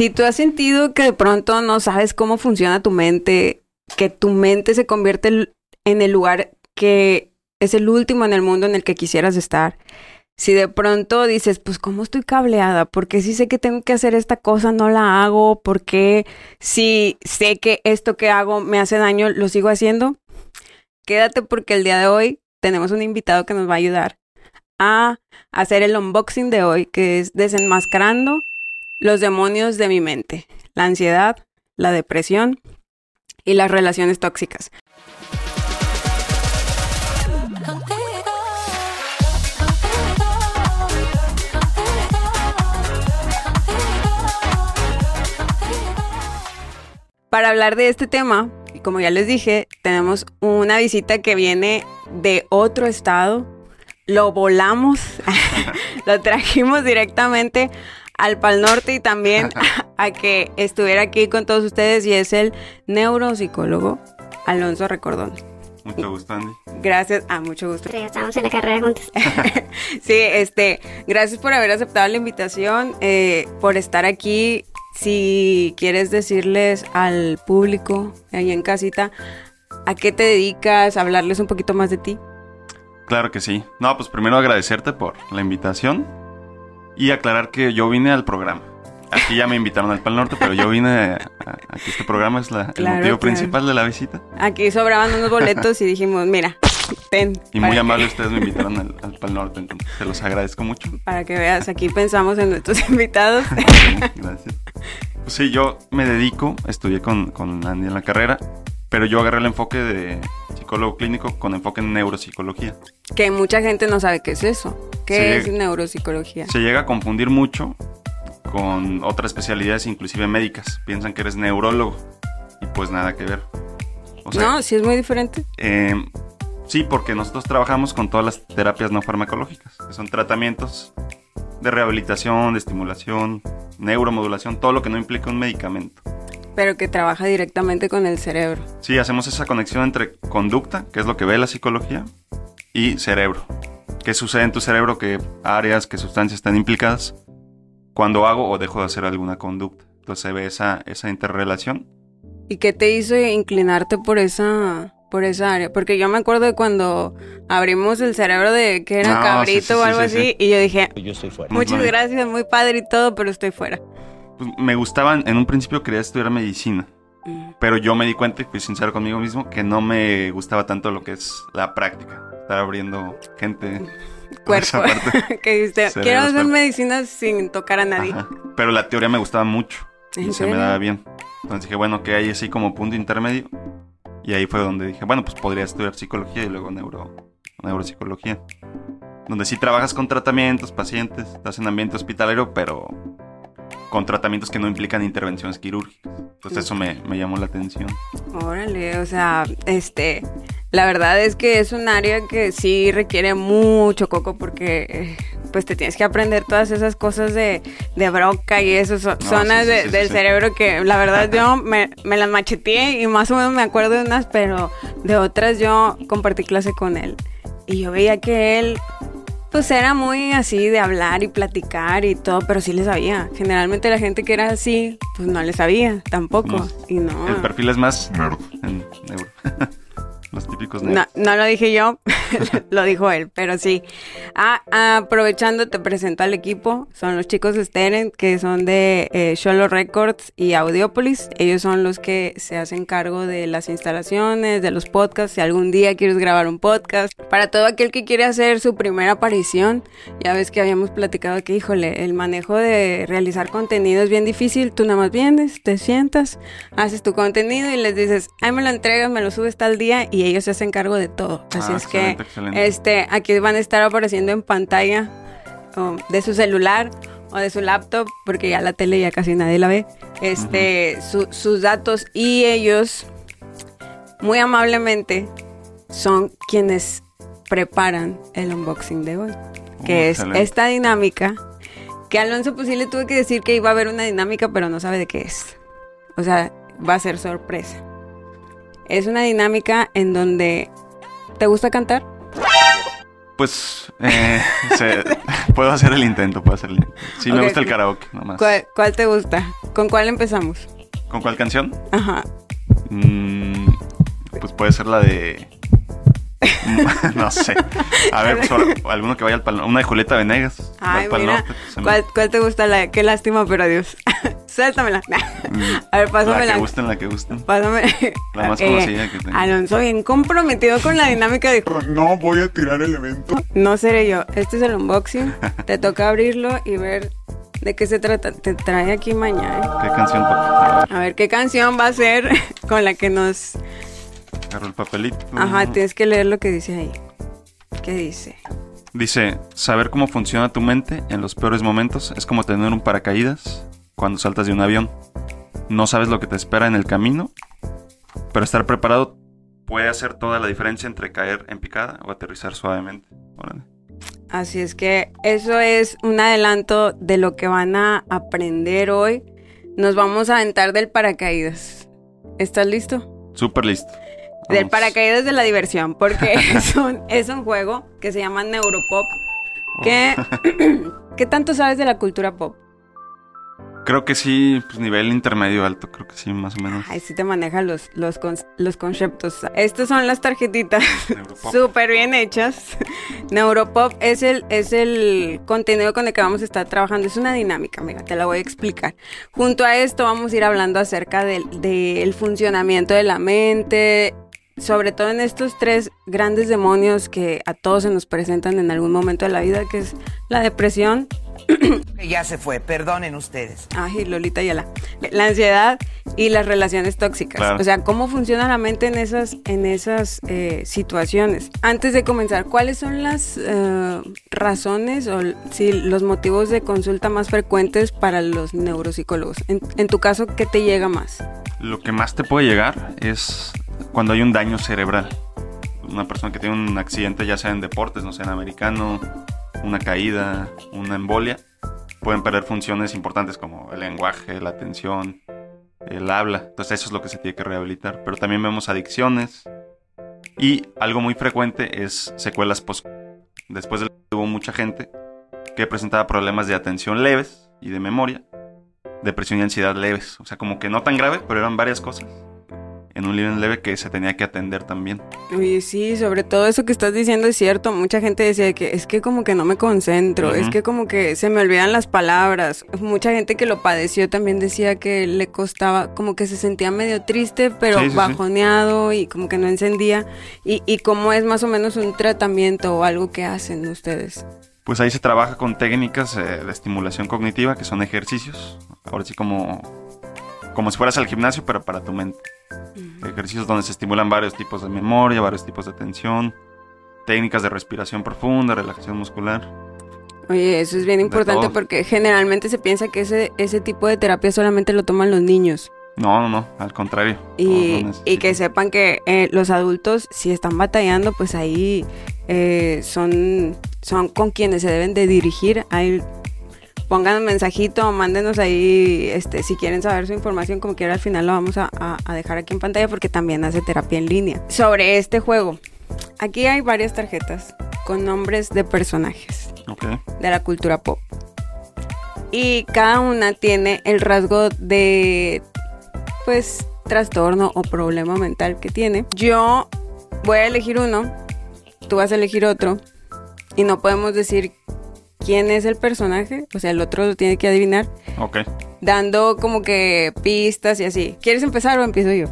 Si tú has sentido que de pronto no sabes cómo funciona tu mente, que tu mente se convierte en el lugar que es el último en el mundo en el que quisieras estar. Si de pronto dices, pues cómo estoy cableada, porque si sé que tengo que hacer esta cosa, no la hago, porque si sé que esto que hago me hace daño, lo sigo haciendo. Quédate porque el día de hoy tenemos un invitado que nos va a ayudar a hacer el unboxing de hoy, que es desenmascarando los demonios de mi mente, la ansiedad, la depresión y las relaciones tóxicas. Para hablar de este tema, como ya les dije, tenemos una visita que viene de otro estado. Lo volamos, lo trajimos directamente al Pal Norte y también a que estuviera aquí con todos ustedes y es el neuropsicólogo Alonso Recordón. Mucho gusto, Andy. Gracias, ah, mucho gusto. Sí, estamos en la carrera juntos. sí, este, gracias por haber aceptado la invitación, eh, por estar aquí. Si quieres decirles al público ahí en casita a qué te dedicas, hablarles un poquito más de ti. Claro que sí. No, pues primero agradecerte por la invitación y aclarar que yo vine al programa. Aquí ya me invitaron al Pal Norte, pero yo vine a, este programa es la- el motivo claro. principal de la visita. Aquí sobraban unos boletos y dijimos, mira, ten. Y muy que- amable ustedes me invitaron al, al Pal Norte, entonces se los agradezco mucho. Para que veas, aquí pensamos en nuestros invitados. Gracias. Pues sí, yo me dedico, estudié con, con Andy en la carrera, pero yo agarré el enfoque de psicólogo clínico con enfoque en neuropsicología. que mucha gente no sabe qué es eso. ¿Qué Sí. es neuropsicología? Se llega a confundir mucho con otras especialidades, inclusive médicas. Piensan que eres neurólogo y pues nada que ver. O sea, no, sí es muy diferente. eh, sí, porque nosotros trabajamos con todas las terapias no farmacológicas, que son tratamientos de rehabilitación, de estimulación, neuromodulación, todo lo que no implica un medicamento. Pero que trabaja directamente con el cerebro. Sí, hacemos esa conexión entre conducta, que es lo que ve la psicología, y cerebro. ¿Qué sucede en tu cerebro? ¿Qué áreas, qué sustancias están implicadas cuando hago o dejo de hacer alguna conducta? Entonces se ve esa, esa interrelación. ¿Y qué te hizo inclinarte por esa, por esa área? Porque yo me acuerdo de cuando abrimos el cerebro de que era No, cabrito sí, sí, o algo sí, así. sí. Y yo dije, Yo estoy fuera. Muchas gracias, muy padre y todo, pero estoy fuera. Pues, me gustaban, en un principio quería estudiar medicina, Mm. pero yo me di cuenta y fui sincero conmigo mismo que no me gustaba tanto lo que es la práctica. Estar abriendo gente. Cuerpo. que dijiste, quiero hacer medicina sin tocar a nadie. Ajá. Pero la teoría me gustaba mucho y ¿En se me daba bien. Entonces dije, bueno, que hay así como punto intermedio. Y ahí fue donde dije, bueno, pues podría estudiar psicología y luego neuro, neuropsicología. Donde sí trabajas con tratamientos, pacientes, estás en ambiente hospitalario, pero con tratamientos que no implican intervenciones quirúrgicas. Entonces eso me, me llamó la atención. Órale, o sea, este, la verdad es que es un área que sí requiere mucho coco porque eh, pues te tienes que aprender todas esas cosas de, de broca y esas No, zonas sí, sí, de- sí, sí, del cerebro que la verdad yo me, me las macheteé y más o menos me acuerdo de unas, pero de otras yo compartí clase con él y yo veía que él pues era muy así de hablar y platicar y todo, pero sí le sabía. Generalmente la gente que era así, pues no le sabía tampoco. Y no. El perfil es más en neuro. Los típicos No, neuro. no lo dije yo, lo dijo él, pero sí. Ah, aprovechando, te presento al equipo. Son los chicos de Steren, que son de eh, Sholo Records y Audiopolis. Ellos son los que se hacen cargo de las instalaciones, de los podcasts. Si algún día quieres grabar un podcast. Para todo aquel que quiere hacer su primera aparición, ya ves que habíamos platicado que, híjole, el manejo de realizar contenido es bien difícil. Tú nada más vienes, te sientas, haces tu contenido y les dices, ay, me lo entregas, me lo subes tal día y ellos se hacen cargo de todo. Así Ah, es que, excelente, este, aquí van a estar apareciendo en pantalla o de su celular o de su laptop, porque ya la tele ya casi nadie la ve, este, su- sus datos y ellos, muy amablemente, son quienes preparan el unboxing de hoy, que Oh, es esta dinámica que Alonso pues sí le tuve que decir que iba a haber una dinámica, pero no sabe de qué es. O sea, va a ser sorpresa. Es una dinámica en donde... ¿Te gusta cantar? Pues eh, se- puedo hacer el intento, puedo hacer el intento. Sí, me gusta el karaoke, nomás. ¿Cuál, cuál te gusta? ¿Con cuál empezamos? ¿Con cuál canción? Ajá. Mm, pues puede ser la de. no sé. A ver, pues, ahora, alguno que vaya al pal Una de Julieta Venegas. Ay, Va pa'l mira. norte, pues, me- ¿Cuál, cuál te gusta? La, qué lástima, pero adiós. Suéltamela. A ver, La pásamela. que gusten, la que gusten. Pásame. La más Eh, conocida que tengo. Alonso, bien comprometido con la dinámica, dijo. No voy a tirar el evento. No seré yo. Este es el unboxing. Te toca abrirlo y ver de qué se trata. Te trae aquí mañana. ¿Qué canción toca? A ver, A ver qué canción va a ser con la que nos. Agarro el papelito. Ajá, tienes que leer lo que dice ahí. ¿Qué dice? Dice, saber cómo funciona tu mente en los peores momentos es como tener un paracaídas cuando saltas de un avión. No sabes lo que te espera en el camino, pero estar preparado puede hacer toda la diferencia entre caer en picada o aterrizar suavemente. Órale. Así es que eso es un adelanto de lo que van a aprender hoy. Nos vamos a aventar del paracaídas. ¿Estás listo? Súper listo. Del paracaídas de la diversión, porque es un, es un juego que se llama Neuropop. ¿Qué, ¿Qué tanto sabes de la cultura pop? Creo que sí, pues nivel intermedio alto, creo que sí, más o menos. Ay, sí te maneja los, los, con- los conceptos. Estas son las tarjetitas súper bien hechas. Neuropop es el, es el contenido con el que vamos a estar trabajando. Es una dinámica, mira, te la voy a explicar. Junto a esto vamos a ir hablando acerca del, del funcionamiento de la mente, sobre todo en estos tres grandes demonios que a todos se nos presentan en algún momento de la vida, que es la depresión, Que ya se fue, perdonen ustedes. Ay, Lolita Yala. La ansiedad y las relaciones tóxicas. Claro. O sea, cómo funciona la mente en esas, en esas eh, situaciones. Antes de comenzar, ¿cuáles son las eh, razones o sí, los motivos de consulta más frecuentes para los neuropsicólogos? En, en tu caso, ¿qué te llega más? Lo que más te puede llegar es cuando hay un daño cerebral. Una persona que tiene un accidente, ya sea en deportes, no sé, en americano, una caída, una embolia, pueden perder funciones importantes como el lenguaje, la atención, el habla. Entonces eso es lo que se tiene que rehabilitar. Pero también vemos adicciones y algo muy frecuente es secuelas post. Después de hubo mucha gente que presentaba problemas de atención leves y de memoria depresión y ansiedad leves. O sea, como que no tan grave, pero eran varias cosas. En un nivel leve que se tenía que atender también. Oye, sí, sobre todo eso que estás diciendo es cierto. Mucha gente decía que es que como que no me concentro, es Ujú. que como que se me olvidan las palabras. Mucha gente que lo padeció también decía que le costaba, como que se sentía medio triste, pero Sí, sí, sí. bajoneado y como que no encendía. Y, y cómo es más o menos un tratamiento o algo que hacen ustedes. Pues ahí se trabaja con técnicas eh, de estimulación cognitiva, que son ejercicios. Ahora sí como, como si fueras al gimnasio, pero para tu mente. Ejercicios donde se estimulan varios tipos de memoria, varios tipos de atención, técnicas de respiración profunda, relajación muscular. Oye, eso es bien importante porque generalmente se piensa que ese, ese tipo de terapia solamente lo toman los niños. No, no, no, al contrario. Y, y que sepan que eh, los adultos, si están batallando, pues ahí eh, son, son con quienes se deben de dirigir. Ahí pongan un mensajito mándenos ahí, este, si quieren saber su información, como quiera, al final lo vamos a, a- a dejar aquí en pantalla porque también hace terapia en línea. Sobre este juego, aquí hay varias tarjetas con nombres de personajes de la cultura pop. Y cada una tiene el rasgo de, pues, trastorno o problema mental que tiene. Yo voy a elegir uno, tú vas a elegir otro, y no podemos decir quién es el personaje, o sea, el otro lo tiene que adivinar, Ok. dando como que pistas y así. ¿Quieres empezar o empiezo yo?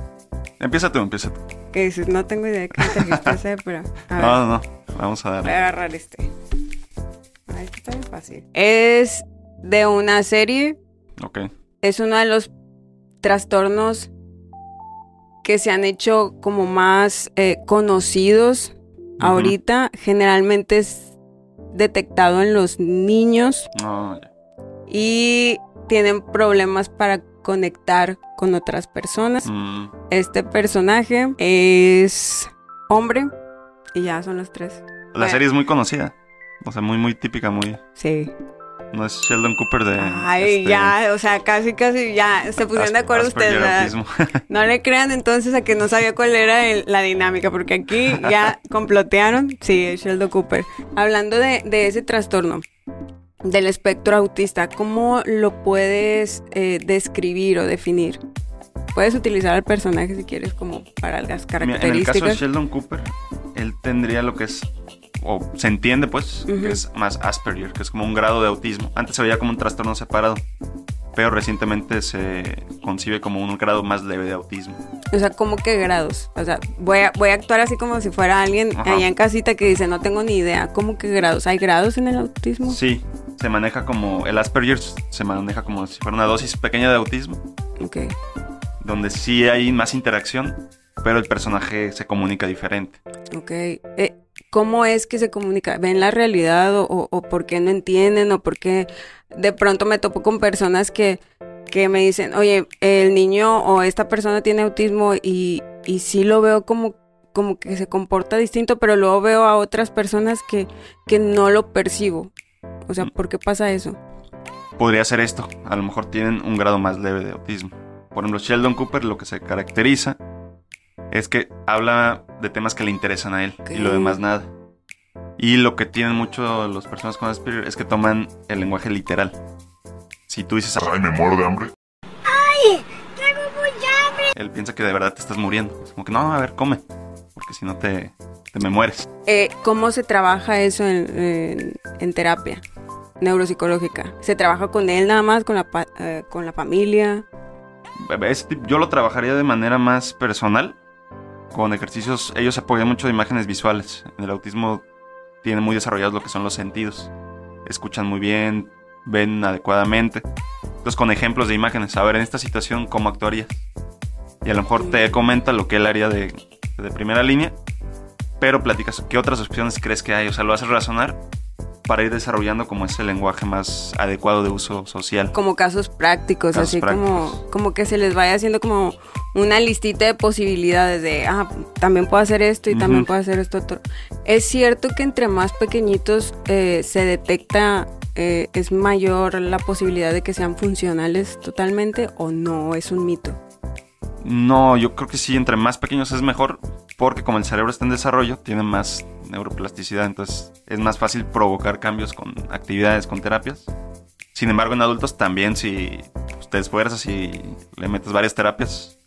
Empieza tú, empieza tú. Que dices, no tengo idea de qué trajiste ese, pero... A. No, no, no. Vamos a Voy a darle. agarrar este. Ay, este está bien fácil. Es de una serie. Ok. Es uno de los trastornos que se han hecho como más eh, conocidos ahorita. Generalmente es detectado en los niños y tienen problemas para conectar con otras personas. Mm, Este personaje es hombre y ya son los tres. la Bueno. serie es muy conocida. O sea, muy, muy típica, muy... Sí. No es Sheldon Cooper de. Ay, este, ya, o sea, casi, casi, ya, se pusieron de acuerdo ustedes. No le crean entonces a que no sabía cuál era el- la dinámica, porque aquí ya complotearon. Sí, es Sheldon Cooper. Hablando de, de ese trastorno del espectro autista, ¿cómo lo puedes eh, describir o definir? Puedes utilizar al personaje si quieres como para las Mira, en el caso de características. Sheldon Cooper, él tendría lo que es, o se entiende pues, que es más Asperger, que es como un grado de autismo. Antes se veía como un trastorno separado, pero recientemente se concibe como un grado más leve de autismo. O sea, ¿cómo que grados? O sea, voy a, voy a actuar así como si fuera alguien Ajá. allá en casita que dice, no tengo ni idea. ¿Cómo que grados? ¿Hay grados en el autismo? Sí, se maneja como, el Asperger se maneja como si fuera una dosis pequeña de autismo, Ok. donde sí hay más interacción, pero el personaje se comunica diferente. Ok. Eh, ¿Cómo es que se comunica? ¿Ven la realidad o, o- o por qué no entienden o por qué de pronto me topo con personas que, que me dicen, oye, el niño o esta persona tiene autismo y, y sí lo veo como, como que se comporta distinto, pero luego veo a otras personas que, que no lo percibo. O sea, ¿por qué pasa eso? podría ser esto. A lo mejor tienen un grado más leve de autismo. Por ejemplo, Sheldon Cooper lo que se caracteriza es que habla de temas que le interesan a él y lo demás nada. Y lo que tienen mucho las personas con Asperger es que toman el lenguaje literal. Si tú dices, Ay, me muero de hambre. él piensa que de verdad te estás muriendo. Es como que no, a ver, come. Porque si no te, te me mueres. Eh, ¿Cómo se trabaja eso en, en- en terapia neuropsicológica? ¿Se trabaja con él nada más, con la, eh, con la familia? Yo lo trabajaría de manera más personal. Con ejercicios, ellos se apoyan mucho de imágenes visuales. En el autismo tienen muy desarrollados lo que son los sentidos. Escuchan muy bien, ven adecuadamente. Entonces, con ejemplos de imágenes, a ver, en esta situación, ¿cómo actuarías? Y a lo mejor te comenta lo que él haría de, primera línea, pero platicas qué otras opciones crees que hay. O sea, lo haces razonar para ir desarrollando como ese lenguaje más adecuado de uso social. Como casos prácticos, Casos así prácticos. Como, como que se les vaya haciendo como una listita de posibilidades de, ah, también puedo hacer esto y también puedo hacer esto otro. ¿Es cierto que entre más pequeñitos eh, se detecta, eh, es mayor la posibilidad de que sean funcionales totalmente o no es un mito? No, yo creo que sí, entre más pequeños es mejor, porque como el cerebro está en desarrollo, tiene más neuroplasticidad, entonces es más fácil provocar cambios con actividades, con terapias. Sin embargo, en adultos también, si te esfuerzas y le metes varias terapias,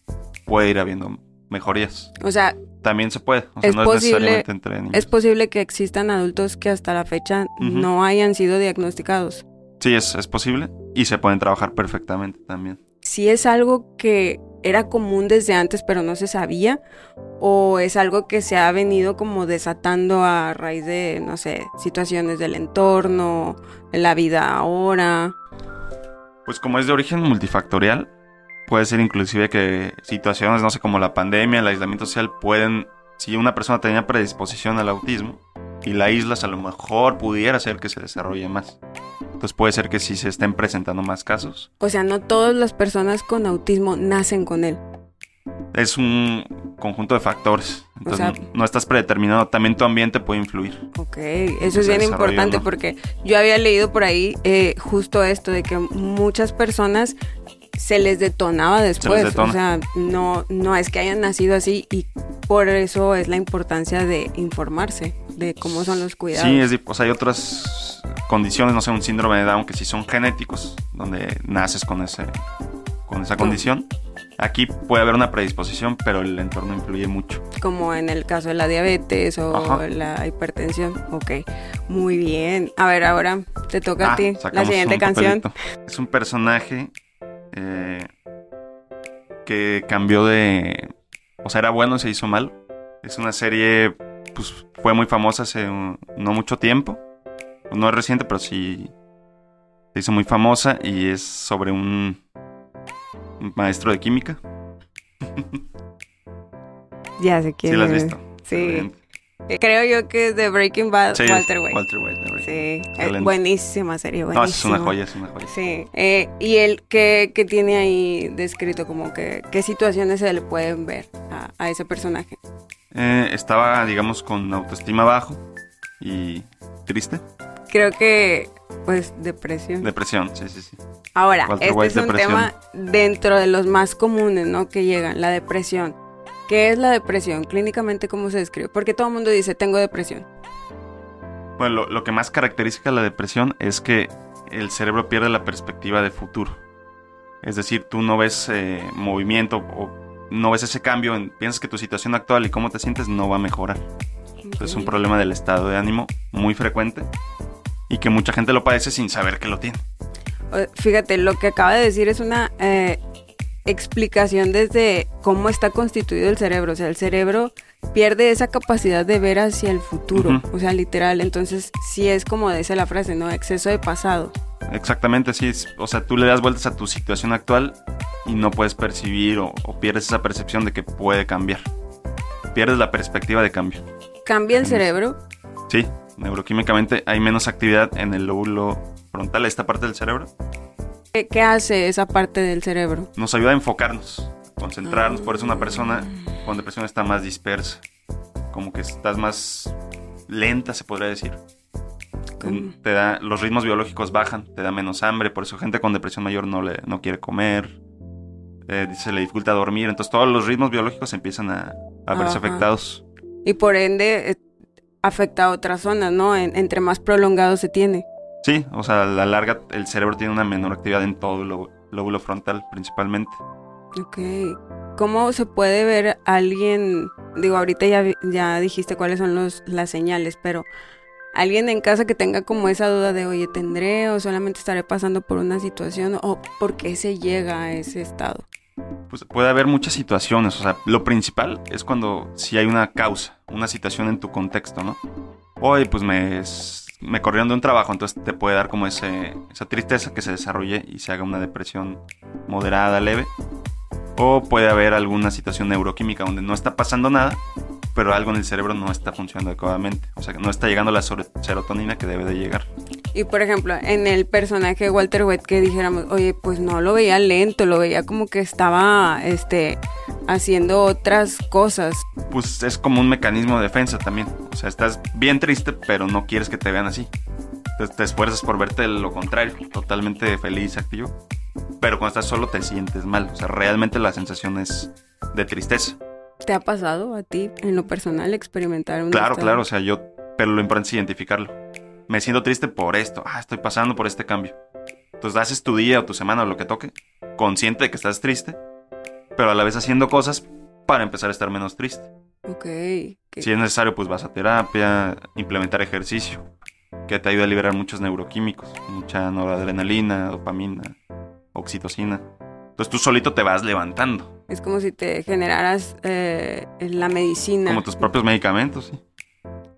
puede ir habiendo mejorías. O sea, También se puede, o sea, Es no es posible- necesariamente entre niños. es posible que existan adultos que hasta la fecha no hayan sido diagnosticados. Sí, es, es posible y se pueden trabajar perfectamente también. si es algo que era común desde antes pero no se sabía o es algo que se ha venido como desatando a raíz de, no sé, situaciones del entorno, la vida ahora. Pues como es de origen multifactorial, puede ser inclusive que situaciones, no sé, como la pandemia, el aislamiento social, pueden, si una persona tenía predisposición al autismo y la aíslas, a lo mejor pudiera ser que se desarrolle más. Entonces puede ser que sí se estén presentando más casos. O sea, no todas las personas con autismo nacen con él. Es un conjunto de factores. Entonces sea- no, no estás predeterminado. También tu ambiente puede influir. Ok, eso es bien importante ¿no? porque yo había leído por ahí eh, justo esto de que muchas personas se les detonaba después, detona. o sea, no no es que hayan nacido así y por eso es la importancia de informarse de cómo son los cuidados. Sí, es, o sea, hay otras condiciones, no sé, un síndrome de Down que sí son genéticos, donde naces con, ese, con esa condición. Aquí puede haber una predisposición, pero el entorno influye mucho. como en el caso de la diabetes o Ajá. la hipertensión. Ok, muy bien. A ver, ahora te toca Ah, a ti la siguiente canción. papelito. Es un personaje eh, que cambió de... O sea, era bueno y se hizo mal. Es una serie, pues fue muy famosa hace un- no mucho tiempo. No es reciente, pero sí se hizo muy famosa y es sobre un, un maestro de química. Ya sé quién Sí, la has visto. Sí. Creo yo que es de Breaking Bad, Sí, Walter White. Walter White, de Breaking Sí, buenísima serie, No, buenísima. es una joya, es una joya. Sí. Eh, ¿Y él qué, qué tiene ahí descrito? Como que, ¿qué situaciones se le pueden ver a, a ese personaje? Eh, estaba, digamos, con autoestima bajo y triste. Creo que Pues depresión. Depresión, sí, sí, sí. Ahora, Walter este White, es un depresión. tema dentro de los más comunes, ¿no? Que llegan, la depresión. ¿Qué es la depresión? Clínicamente, ¿cómo se describe? Porque todo el mundo dice, tengo depresión. Bueno, lo, lo que más caracteriza la depresión es que el cerebro pierde la perspectiva de futuro. Es decir, tú no ves eh, movimiento o no ves ese cambio, en- piensas que tu situación actual y cómo te sientes no va a mejorar. Es un problema del estado de ánimo muy frecuente y que mucha gente lo padece sin saber que lo tiene. Fíjate, lo que acaba de decir es una eh, explicación desde cómo está constituido el cerebro. O sea, el cerebro pierde esa capacidad de ver hacia el futuro. Ujú. O sea, literal. Entonces, sí es como dice la frase, ¿no? Exceso de pasado. Exactamente, sí. es- o sea, tú le das vueltas a tu situación actual y no puedes percibir o, o pierdes esa percepción de que puede cambiar. Pierdes la perspectiva de cambio. Cambia el cerebro. Sí, neuroquímicamente hay menos actividad en el lóbulo frontal, esta parte del cerebro. ¿Qué, qué hace esa parte del cerebro? Nos ayuda a enfocarnos, concentrarnos. Por eso una persona con depresión está más dispersa. Como que estás más lenta, se podría decir. ¿Cómo? Te da, los ritmos biológicos bajan, te da menos hambre. Por eso gente con depresión mayor no, le, no quiere comer. eh, se le dificulta dormir. Entonces todos los ritmos biológicos empiezan a, a verse Ajá. afectados. Y por ende, eh, afecta a otras zonas, ¿no? En- entre más prolongado se tiene. Sí, o sea, a la larga el cerebro tiene una menor actividad en todo el lóbulo- frontal principalmente. Ok. ¿Cómo se puede ver a alguien? Digo, ahorita ya, ya dijiste cuáles son los, las señales, pero alguien en casa que tenga como esa duda de, oye, ¿tendré o solamente estaré pasando por una situación o por qué se llega a ese estado? Pues puede haber muchas situaciones, o sea, lo principal es cuando si hay una causa, una situación en tu contexto, ¿no? Hoy pues me, s- me corrieron de un trabajo, entonces te puede dar como ese, esa tristeza que se desarrolle y se haga una depresión moderada, leve. O puede haber alguna situación neuroquímica donde no está pasando nada, pero algo en el cerebro no está funcionando adecuadamente. O sea, no está llegando la sero- serotonina que debe de llegar. Y por ejemplo, en el personaje de Walter White que dijéramos, oye, pues no lo veía lento, lo veía como que estaba este haciendo otras cosas. pues es como un mecanismo de defensa también. O sea, estás bien triste, pero no quieres que te vean así. Entonces te esfuerzas por verte lo contrario, totalmente feliz, activo. Pero cuando estás solo te sientes mal. O sea, realmente la sensación es de tristeza. ¿Te ha pasado a ti en lo personal experimentar un Claro, estado? claro, o sea, yo, pero lo importante es identificarlo. Me siento triste por esto, ah, estoy pasando por este cambio. Entonces haces tu día o tu semana o lo que toque, consciente de que estás triste, pero a la vez haciendo cosas para empezar a estar menos triste. Ok. que- Si es necesario, pues vas a terapia, implementar ejercicio, que te ayuda a liberar muchos neuroquímicos, mucha noradrenalina, dopamina, oxitocina. Entonces tú solito te vas levantando, Es como si te generaras eh, la medicina. como tus propios medicamentos, ¿sí?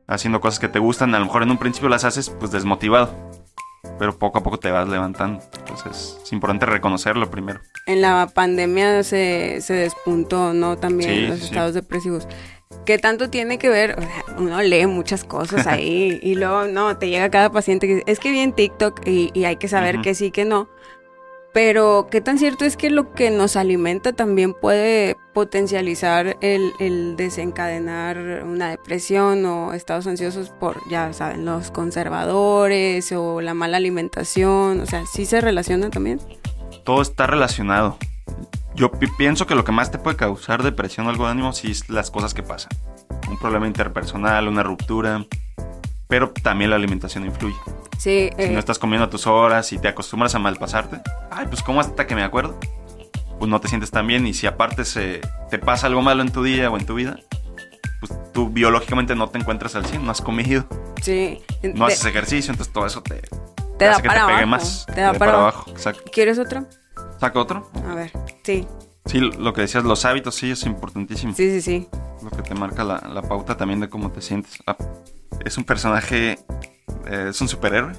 haciendo cosas que te gustan. A lo mejor en un principio las haces pues desmotivado, pero poco a poco te vas levantando. Entonces es importante reconocerlo primero. En la pandemia se, se despuntó, ¿no? También Sí, los sí, sí. estados depresivos. ¿Qué tanto tiene que ver? O sea, uno lee muchas cosas ahí y luego, no, te llega cada paciente que dice, es que vi en TikTok y, y hay que saber Ujú. que sí, que no. Pero, ¿qué tan cierto es que lo que nos alimenta también puede potencializar el, desencadenar una depresión o estados ansiosos por, ya saben, los conservadores o la mala alimentación? O sea, ¿sí se relaciona también? Todo está relacionado. Yo pi- pienso que lo que más te puede causar depresión o algo de ánimo sí es las cosas que pasan. Un problema interpersonal, una ruptura. Pero también la alimentación influye. Sí, Si eh, no estás comiendo a tus horas y te acostumbras a malpasarte, ay, pues como hasta que me acuerdo, pues no te sientes tan bien. Y si aparte se, te pasa algo malo en tu día o en tu vida, pues tú biológicamente no te encuentras al 100, no has comido, sí. no Te- haces ejercicio, entonces todo eso te, te da hace que para te pegue abajo. más. Te da para abajo. Exacto. ¿Quieres otro? ¿Saca otro? A ver. Sí, Sí, lo que decías, los hábitos, sí, es importantísimo. sí, sí, sí. Lo que te marca la, la pauta también de cómo te sientes. Es un personaje, eh, es un superhéroe.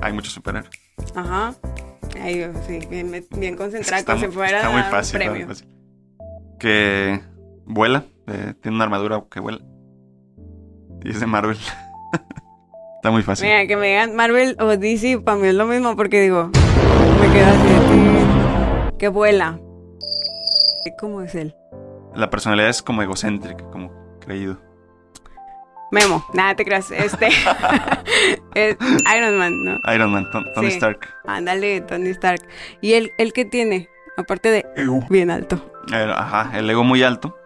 Hay muchos superhéroes. Ajá. Ahí, sí, bien, bien concentrada, Está como si fuera está muy un fácil, está muy premio. fácil. Que vuela, eh, tiene una armadura que vuela. Y es de Marvel. está muy fácil. Mira, que me digan Marvel o DC, para mí es lo mismo, porque digo, me quedo así. Que vuela. ¿Cómo es él? La personalidad es como egocéntrica, como creído. Memo, nada te creas. Este. Es Iron Man, ¿no? Iron Man, Ton- Tony Sí. Stark. Ándale, Tony Stark. ¿Y él, él qué tiene? Aparte de Ego. bien alto. Eh, ajá, el ego muy alto.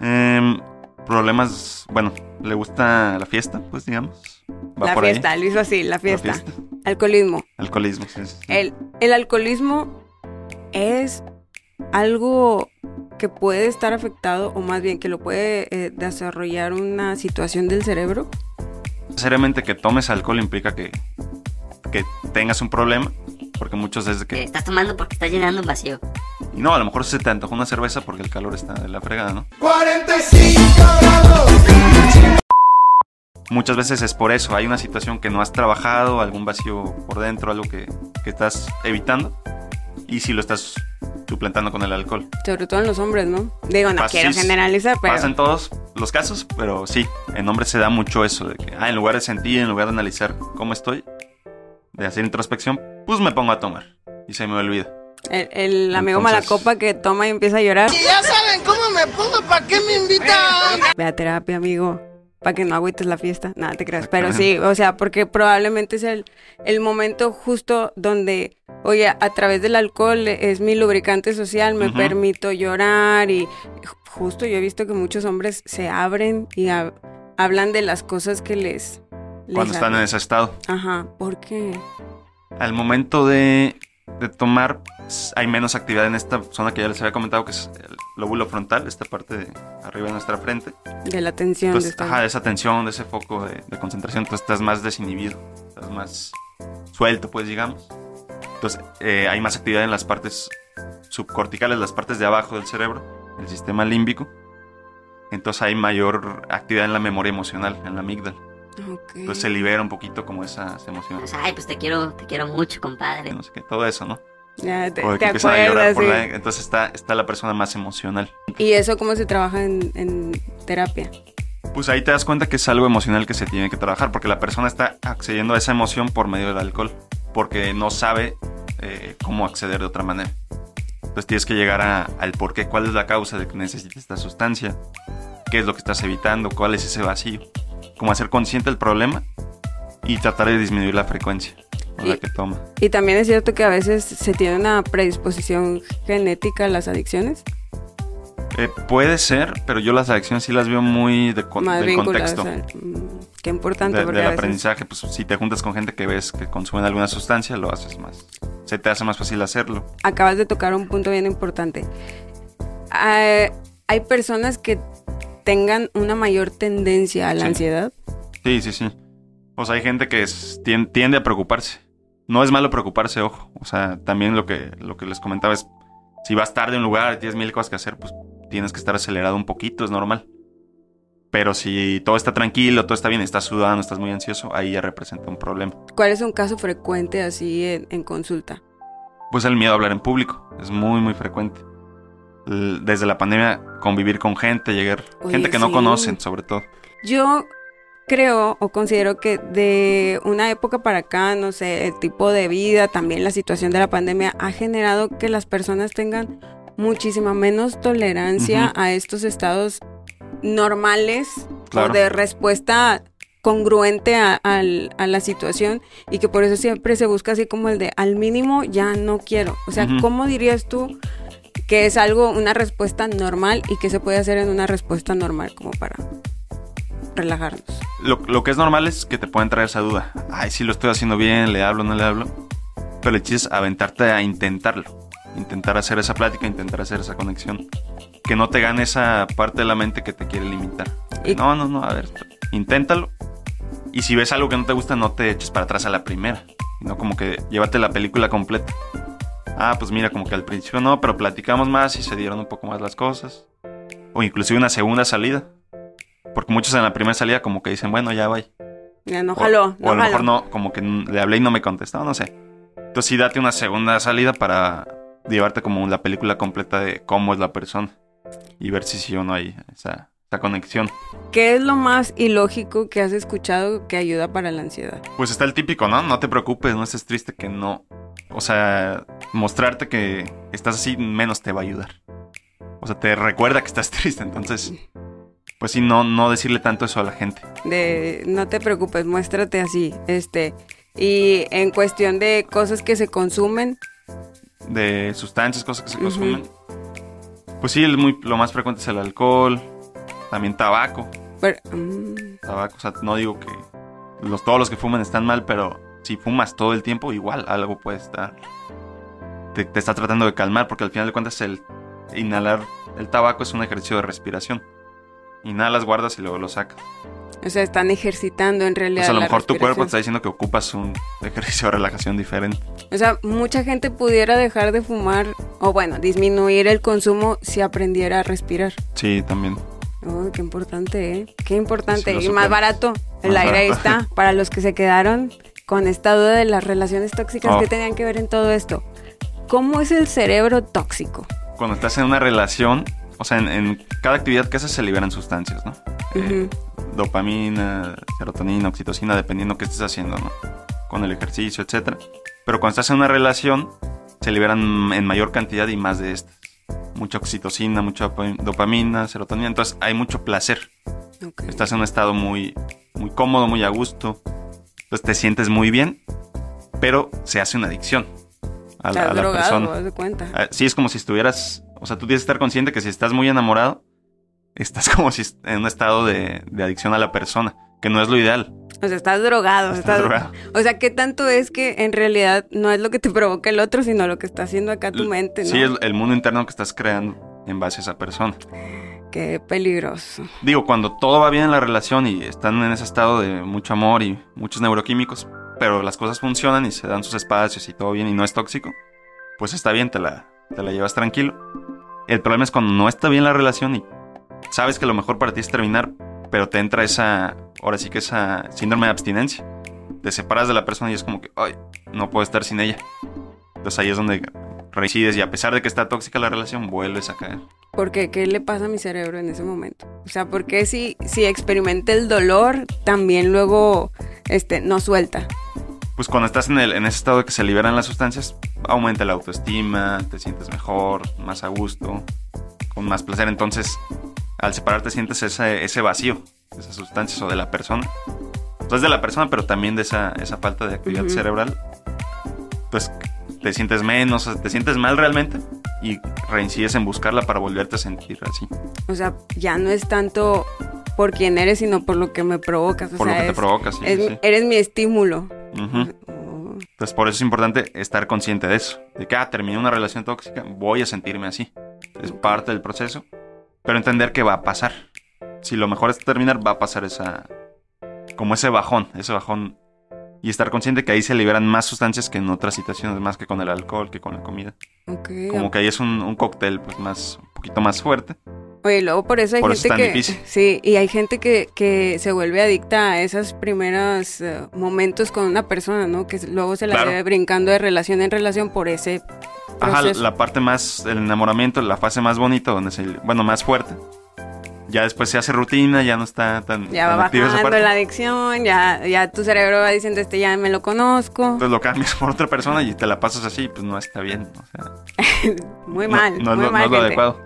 Em, problemas, bueno, le gusta la fiesta, pues digamos. Va la por fiesta, ahí. lo hizo así, la La fiesta. Alcoholismo. Alcoholismo, sí. El, el alcoholismo es algo que puede estar afectado, o más bien que lo puede eh, desarrollar una situación del cerebro. Seriamente que tomes alcohol implica que, que tengas un problema, porque muchos es de Que estás tomando porque estás llenando un vacío. Y no, a lo mejor se te antojó una cerveza porque el calor está de la fregada, ¿no? 45 grados. Muchas veces es por eso, hay una situación que no has trabajado, algún vacío por dentro, algo que, que estás evitando, y si lo estás suplantando con el alcohol. Sobre todo en los hombres, ¿no? Digo, no Pasa- quiero sí, generalizar, pero... Pasa en todos los casos, pero sí, en hombres se da mucho eso, de que, ah, en lugar de sentir, en lugar de analizar cómo estoy, de hacer introspección, pues me pongo a tomar y se me olvida. El, el amigo Entonces- malacopa que toma y empieza a llorar. Ya saben cómo me pongo, ¿para qué me invitan? Ve a terapia, amigo. Para que no agüites la fiesta. Nada, te creas. Pero sí, o sea, porque probablemente es el, el momento justo donde, oye, a través del alcohol es mi lubricante social, me permito llorar y ju- justo yo he visto que muchos hombres se abren y hab- hablan de las cosas que les... les Cuando están en ese estado. Ajá, ¿por qué? Al momento de, de tomar, hay menos actividad en esta zona que ya les había comentado, que es el lóbulo frontal, esta parte de arriba de nuestra frente. De la tensión. de Entonces, ajá, de esa tensión, de ese foco de, de concentración, entonces estás más desinhibido, estás más suelto, pues digamos. Entonces, eh, hay más actividad en las partes subcorticales, las partes de abajo del cerebro, el sistema límbico. Entonces hay mayor actividad en la memoria emocional, en la amígdala. Ok. Entonces se libera un poquito como esas emociones. Pues, ay, pues te quiero, te quiero mucho, compadre. No sé qué, todo eso, ¿no? Ya te, O de te que empiezan a llorar acuerdas, por sí. la- Entonces está, está la persona más emocional. ¿Y eso cómo se trabaja en, en terapia? Pues ahí te das cuenta que es algo emocional que se tiene que trabajar, porque la persona está accediendo a esa emoción por medio del alcohol, porque no sabe eh, cómo acceder de otra manera. Entonces tienes que llegar a- al por qué, cuál es la causa de que necesites esta sustancia, qué es lo que estás evitando, cuál es ese vacío. Como hacer consciente el problema y tratar de disminuir la frecuencia con la que toma. Y también es cierto que a veces se tiene una predisposición genética a las adicciones. Eh, puede ser, pero yo las adicciones sí las veo muy de más del contexto. al- mm, qué importante de- porque del a veces- aprendizaje, pues si te juntas con gente que ves que consumen alguna sustancia, lo haces más. Se te hace más fácil hacerlo. acabas de tocar un punto bien importante. Ah, hay personas que tengan una mayor tendencia a la Sí. ansiedad. Sí, sí, sí. O sea, hay gente que es- tiende a preocuparse. No es malo preocuparse, ojo. O sea, también lo que, lo que les comentaba es, si vas tarde a un lugar y tienes mil cosas que hacer, pues tienes que estar acelerado un poquito, es normal. Pero si todo está tranquilo, todo está bien, estás sudando, estás muy ansioso, ahí ya representa un problema. ¿Cuál es un caso frecuente así en, en consulta? Pues el miedo a hablar en público es muy, muy frecuente. Desde la pandemia, convivir con gente, llegar... Oye, gente que no conocen, sobre todo. Yo creo o considero que de una época para acá, no sé, el tipo de vida, también la situación de la pandemia ha generado que las personas tengan muchísima menos tolerancia a estos estados normales Claro. o de respuesta congruente a, la situación y que por eso siempre se busca así como el de al mínimo ya no quiero. O sea. ¿cómo dirías tú que es algo, una respuesta normal y que se puede hacer en una respuesta normal como para relajarnos? Lo, lo que es normal es que te pueden traer esa duda. Ay, si lo estoy haciendo bien, le hablo, no le hablo. Pero el chiste es aventarte a intentarlo. Intentar hacer esa plática, intentar hacer esa conexión. Que no te gane esa parte de la mente que te quiere limitar. Y- No, no, no, a ver, inténtalo. Y si ves algo que no te gusta, no te eches para atrás a la primera. No como que llévate la película completa. Ah, pues mira, como que al principio no, pero platicamos más y se dieron un poco más las cosas. O inclusive una segunda salida. Porque muchos en la primera salida como que dicen, bueno, ya va. Ya no O- jaló, O, a lo jaló. mejor no, como que le hablé y no me contestó, no sé. Entonces sí date una segunda salida para llevarte como la película completa de cómo es la persona. Y ver si sí o no hay esa, esa conexión. ¿Qué es lo más ilógico que has escuchado que ayuda para la ansiedad? Pues está el típico, ¿no? No te preocupes, no estés triste, que no. O sea, mostrarte que estás así menos te va a ayudar. O sea, te recuerda que estás triste, entonces pues sí, no, no decirle tanto eso a la gente. De no te preocupes, muéstrate así. Este, y en cuestión de cosas que se consumen, De sustancias, cosas que se consumen. Pues sí, el muy, lo más frecuente es el alcohol, también tabaco. pero, mm, Tabaco, o sea, no digo que los, todos los que fuman están mal, pero si fumas todo el tiempo, igual algo puede estar. Te, te está tratando de calmar, porque al final de cuentas el inhalar el tabaco es un ejercicio de respiración. Inhalas, guardas y luego lo sacas. o sea, están ejercitando en realidad. Pues a lo mejor tu cuerpo te está diciendo que ocupas un ejercicio de relajación diferente. O sea, mucha gente pudiera dejar de fumar o bueno, disminuir el consumo si aprendiera a respirar. Sí, también. Oh, qué importante, ¿eh? Qué importante. Y más barato. El aire ahí está. Para los que se quedaron con esta duda de las relaciones tóxicas Oh. que tenían que ver en todo esto. ¿Cómo es el cerebro tóxico? Cuando estás en una relación, o sea, en, en cada actividad que haces se liberan sustancias, ¿no? Eh, dopamina, serotonina, oxitocina, dependiendo qué estés haciendo, ¿no? Con el ejercicio, etcétera. Pero cuando estás en una relación, se liberan en mayor cantidad y más de estas. Mucha oxitocina, mucha dopa- dopamina, serotonina. Entonces hay mucho placer. Estás en un estado muy, muy cómodo, muy a gusto. Entonces te sientes muy bien, pero se hace una adicción a la, a persona. haz de cuenta. Ah, Sí, es como si estuvieras, o sea, tú tienes que estar consciente que si estás muy enamorado, estás como si en un estado de, de adicción a la persona, que no es lo ideal. O sea, estás drogado. Estás estás- drogado. O sea, ¿qué tanto es que en realidad no es lo que te provoca el otro, sino lo que está haciendo acá tu mente, ¿no? Sí, es el mundo interno que estás creando en base a esa persona. Qué peligroso. Digo, cuando todo va bien en la relación y están en ese estado de mucho amor y muchos neuroquímicos, pero las cosas funcionan y se dan sus espacios y todo bien y no es tóxico, pues está bien, te la, te la llevas tranquilo. El problema es cuando no está bien la relación y sabes que lo mejor para ti es terminar, pero te entra esa, ahora sí que esa síndrome de abstinencia. Te separas de la persona y es como que, ay, no puedo estar sin ella. Entonces ahí es donde reincides y a pesar de que está tóxica la relación, vuelves a caer. ¿Por qué? ¿Qué le pasa a mi cerebro en ese momento? O sea, ¿por qué si, si experimenta el dolor, también luego este, no suelta? pues cuando estás en, el, en ese estado de que se liberan las sustancias, aumenta la autoestima, te sientes mejor, más a gusto, con más placer. Entonces, al separarte sientes ese, ese vacío de esas sustancias o de la persona. Entonces de la persona, pero también de esa, esa falta de actividad cerebral. Entonces te sientes menos, te sientes mal realmente y reincides en buscarla para volverte a sentir así. O sea, ya no es tanto por quién eres, sino por lo que me provocas. O Por lo que te es- provoca, sí, es- sí. Eres mi estímulo. Oh, Entonces por eso es importante estar consciente de eso. De que, ah, terminé una relación tóxica, voy a sentirme así. Es parte del proceso. Pero entender que va a pasar. Si lo mejor es terminar, va a pasar esa... Como ese bajón, ese bajón. Y estar consciente que ahí se liberan más sustancias que en otras situaciones, más que con el alcohol, que con la comida. ok. Como que ahí es un, un cóctel pues más, un poquito más fuerte. Oye, luego por eso hay Por eso gente es tan que... difícil. Sí, y hay gente que, que se vuelve adicta a esos primeros eh, momentos con una persona, ¿no? Que luego se la Claro. lleve brincando de relación en relación por ese Ajá, proceso. la parte más, el enamoramiento, la fase más bonita, donde se, bueno, más fuerte. Ya después se hace rutina, ya no está tan, Ya tan va activa esa bajando parte. la adicción, ya, ya tu cerebro va diciendo, este ya me lo conozco. Entonces lo cambias por otra persona y te la pasas así, pues no está bien. O sea, Muy no- mal, No, es muy lo, no mal. es lo adecuado.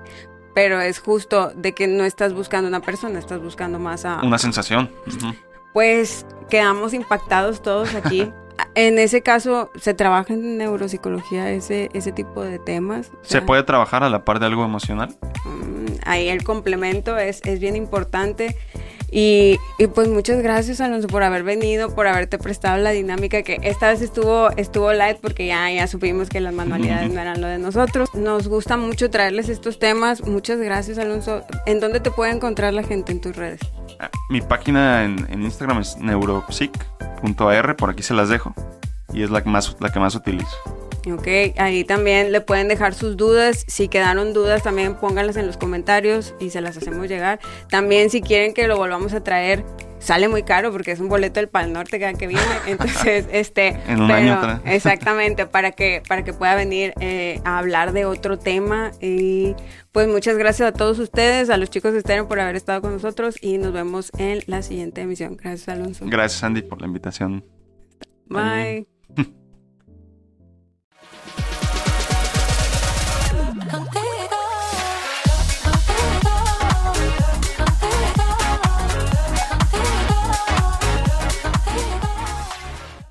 Pero es justo de que no estás buscando una persona, estás buscando más a... Una sensación. ujú. Pues quedamos impactados todos aquí. en ese caso, ¿se trabaja en neuropsicología ese, ese tipo de temas? O ¿Se puede trabajar a la par de algo emocional? mm, Ahí el complemento es, es bien importante. Y, y pues muchas gracias Alonso por haber venido, por haberte prestado la dinámica que esta vez estuvo, estuvo light porque ya, ya supimos que las manualidades no eran lo de nosotros. Nos gusta mucho traerles estos temas. Muchas gracias Alonso. ¿En dónde te puede encontrar la gente en tus redes? Ah, Mi página en, en Instagram es neuropsic.ar, por aquí se las dejo. Y es la que más, la que más utilizo. Ok, ahí también le pueden dejar sus dudas. Si quedaron dudas, también pónganlas en los comentarios y se las hacemos llegar. También si quieren que lo volvamos a traer, sale muy caro porque es un boleto del Pal Norte cada que viene. Entonces, este, En un año otra. exactamente, para que, para que pueda venir eh, a hablar de otro tema. Y pues muchas gracias a todos ustedes, a los chicos de Estéreo por haber estado con nosotros y nos vemos en la siguiente emisión. Gracias, Alonso. Gracias, Andy, por la invitación. Bye.